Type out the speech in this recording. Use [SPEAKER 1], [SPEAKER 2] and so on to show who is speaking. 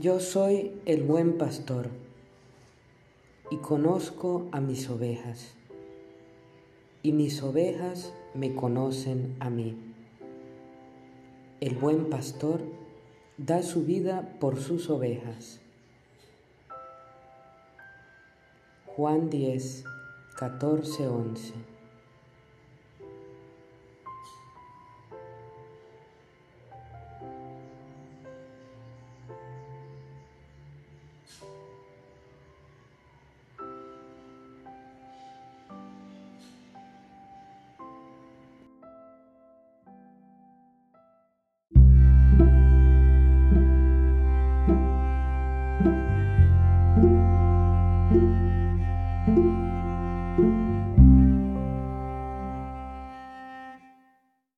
[SPEAKER 1] Yo soy el buen pastor y conozco a mis ovejas, y mis ovejas me conocen a mí. El buen pastor da su vida por sus ovejas. Juan 10, 14, 11 thank you